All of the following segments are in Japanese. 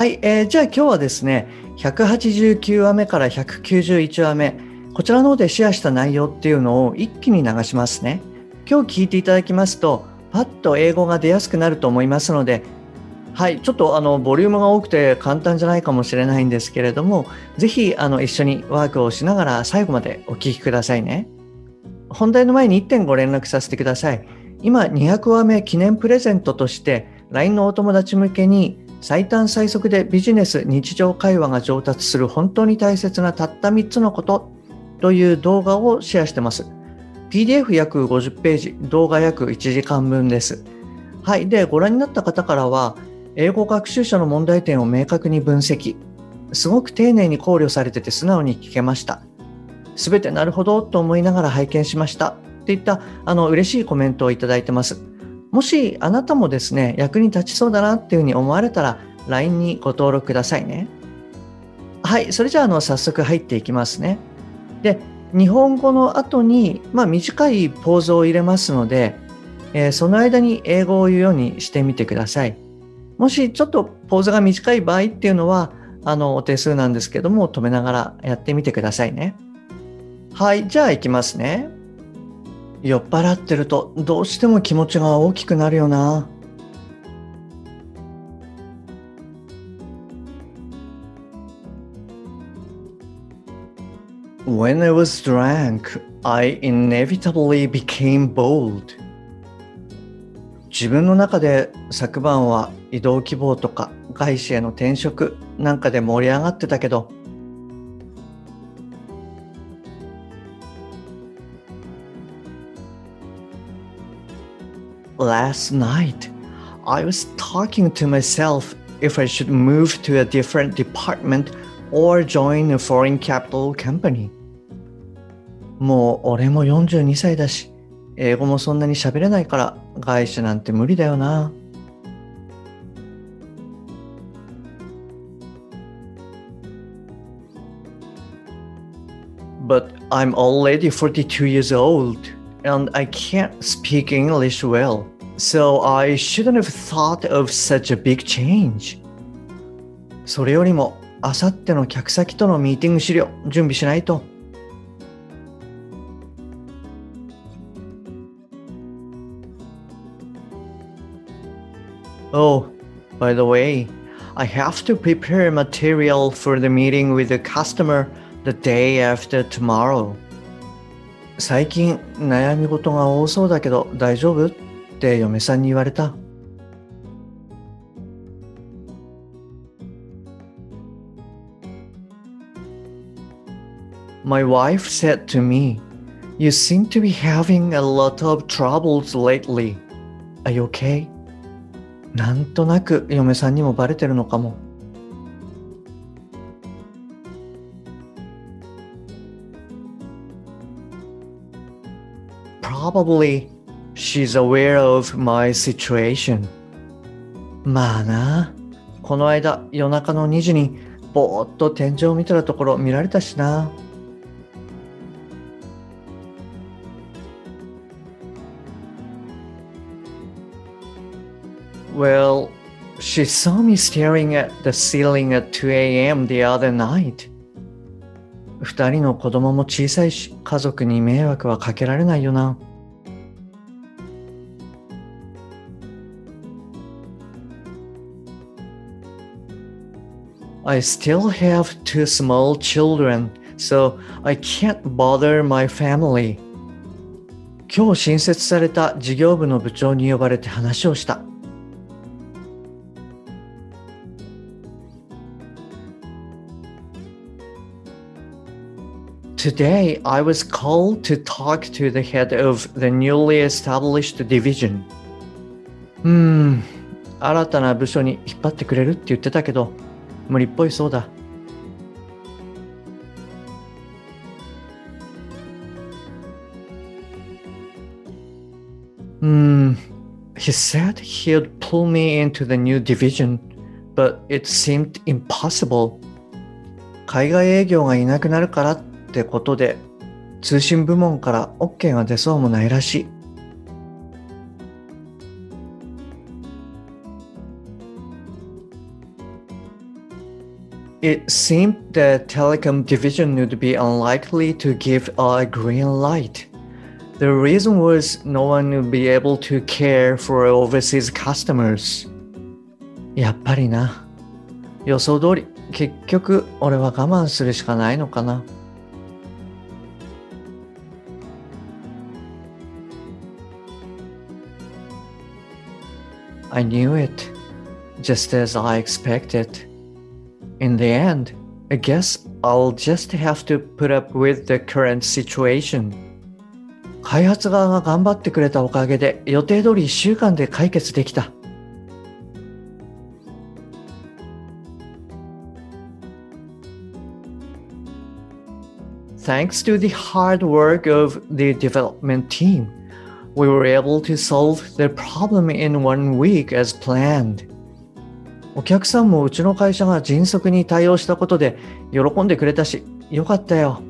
はい、えー、じゃあ今日はですね189話目から191話目こちらの方でシェアした内容っていうのを一気に流しますね今日聞いていただきますとパッと英語が出やすくなると思いますのではい、ちょっとあのボリュームが多くて簡単じゃないかもしれないんですけれども、ぜひあの一緒にワークをしながら最後までお聞きくださいね。本題の前に1点ご連絡させてください。今200話目記念プレゼントとして LINE のお友達向けに最短最速でビジネス日常会話が上達する本当に大切なたった3つのことという動画をシェアしてます。PDF 約50ページ、動画約1時間分です。はい。で、ご覧になった方からは、英語学習者の問題点を明確に分析。すごく丁寧に考慮されてて素直に聞けました。すべてなるほどと思いながら拝見しました。っていったあの嬉しいコメントをいただいてます。もしあなたもですね、役に立ちそうだなっていうふうに思われたら LINE にご登録くださいね。はい、それじゃあの早速入っていきますね。で、日本語の後に、まあ、短いポーズを入れますので、えー、その間に英語を言うようにしてみてください。もしちょっとポーズが短い場合っていうのは、あの、お手数なんですけども、止めながらやってみてくださいね。はい、じゃあ行きますね。酔っ払ってるとどうしても気持ちが大きくなるよな。When I was drunk, I inevitably became bold. 自分の中で昨晩は移動希望とか外資への転職なんかで盛り上がってたけど Last night, I was talking to myself if I should move to a different department or join a foreign capital company. もう俺も42歳だし、英語もそんなに喋れないから外資なんて無理だよな。But I'm already 42 years old and I can't speak English well. So I shouldn't have thought of such a big change. それよりも、あさっての客先とのミーティング資料、準備しないと。Oh, by the way, I have to prepare material for the meeting with the customer the day after tomorrow. 最近悩み事が多そうだけど大丈夫って嫁さんに言われた。My wife said to me, You seem to be having a lot of troubles lately. Are you okay? なんとなく嫁さんにもバレてるのかも。Probably she's aware of my situation. まあな、この間夜中の2時にぼーっと天井を見てたところ見られたしな。Well, she saw me staring at the ceiling at 2 a.m. the other night. 二人の子供も小さいし、家族に迷惑はかけられないよな。I still have two small children, so I can't bother my family. 今日新設された事業部の部長に呼ばれて話をした。Today, I was called to talk to the head of the newly established division. うーん、新たな部署に引っ張ってくれるって言ってたけど、 無理っぽいそうだ。Hmm, he said he'd pull me into the new division, but it seemed impossible. 海外営業がいなくなるからってことで、通信部門から OK が出そうもないらしい。It seemed the telecom division would be unlikely to give a green light. The reason was no one would be able to care for overseas customers. やっぱりな。予想通り、結局俺は我慢するしかないのかな。I knew it, just as I expected. In the end, I guess I'll just have to put up with the current situation. 開発側が頑張ってくれたおかげで予定通り1週間で解決できた。Thanks to the hard work of the development team, we were able to solve the problem in one week as planned. お客さんもうちの会社が迅速に対応したことで喜んでくれたし、よかったよ。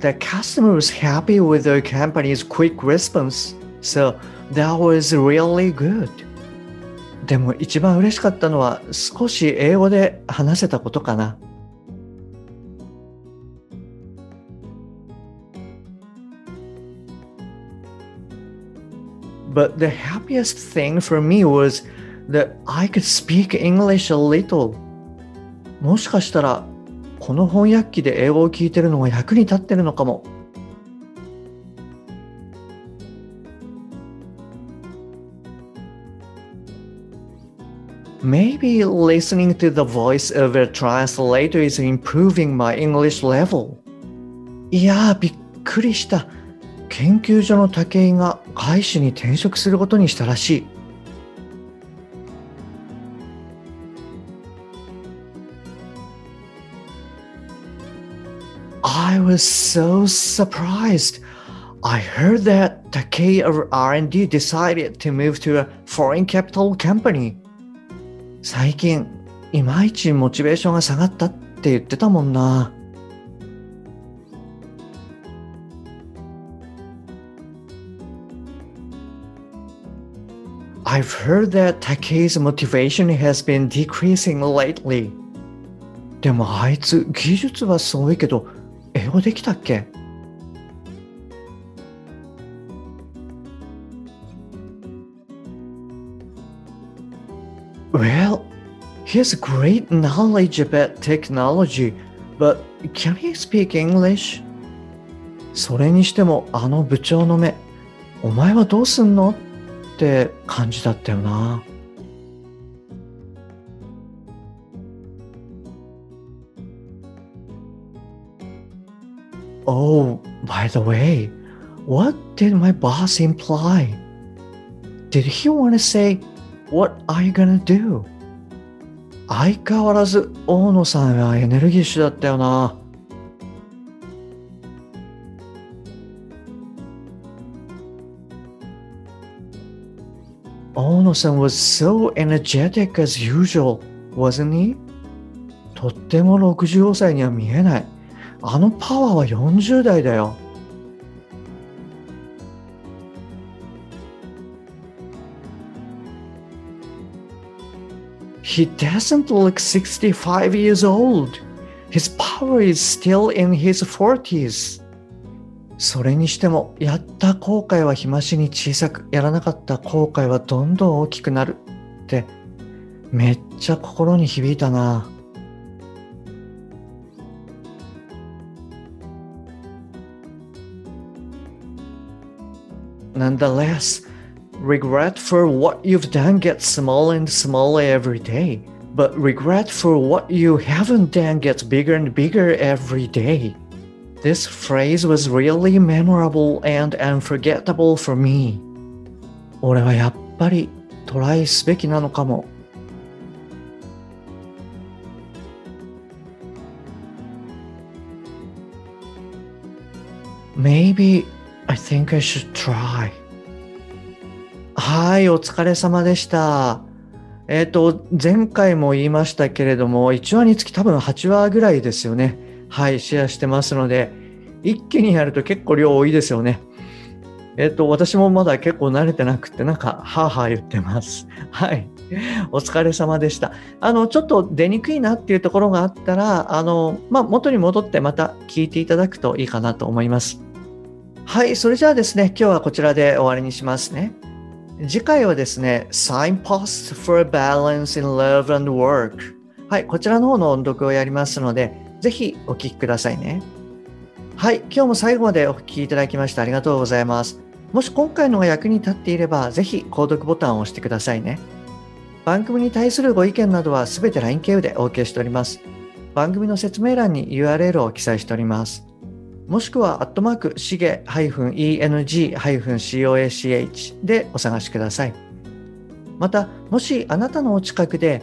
The customer was happy with the company's quick response, so that was really good. でも一番嬉しかったのは少し英語で話せたことかな。But the happiest thing for me was that I could speak English a little. もしかしたら、この翻訳機で英語を聞いてるのが役に立ってるのかも。Maybe listening to the voice of a translator is improving my English level. いやー、びっくりした。 研究所の武井が外資に転職することにしたらしい。I was so surprised. I heard that Takei of R&D decided to move to a foreign capital company. 最近、いまいちモチベーションが下がったって言ってたもんな。I've heard that Takei's motivation has been decreasing lately. でもあいつ技術はすごいけど英語できたっけ Well, he has great knowledge about technology, but can he speak English? それにしてもあの部長の目、お前はどうすんのって感じだったよな。Oh, by the way, what did my boss imply? Did he want to say, What are you gonna do? 相変わらず大野さんはエネルギッシュだったよな。Ono-san was so energetic as usual, wasn't he? とっても65歳には見えない。あのパワーは40代だよ。He doesn't look 65 years old. His power is still in his 40s. それにしても、やった後悔は日増しに小さく、やらなかった後悔はどんどん大きくなるって、めっちゃ心に響いたな。Nonetheless, regret for what you've done gets smaller and smaller every day, but regret for what you haven't done gets bigger and bigger every day. This phrase was really memorable and unforgettable for me. 俺はやっぱりトライすべきなのかも。maybe I think I should try. はい、お疲れ様でした。えっ、ー、と、前回も言いましたけれども、1話につき多分8話ぐらいですよね。はい、シェアしてますので、一気にやると結構量多いですよね。えっ、と、私もまだ結構慣れてなくて、なんか、はあはあ言ってます。はい。お疲れ様でした。あの、ちょっと出にくいなっていうところがあったら、あの、まあ、元に戻ってまた聞いていただくといいかなと思います。はい、それじゃあですね、今日はこちらで終わりにしますね。次回はですね、Signpost for Balance in Love and Work。はい、こちらの方の音読をやりますので、ぜひお聞きくださいね。はい、今日も最後までお聞きいただきましてありがとうございます。もし今回のが役に立っていれば、ぜひ購読ボタンを押してくださいね。番組に対するご意見などはすべて LINE 経由でお受けしております。番組の説明欄に URL を記載しております。もしくは、アットマーク、しげ -eng-coach でお探しください。また、もしあなたのお近くで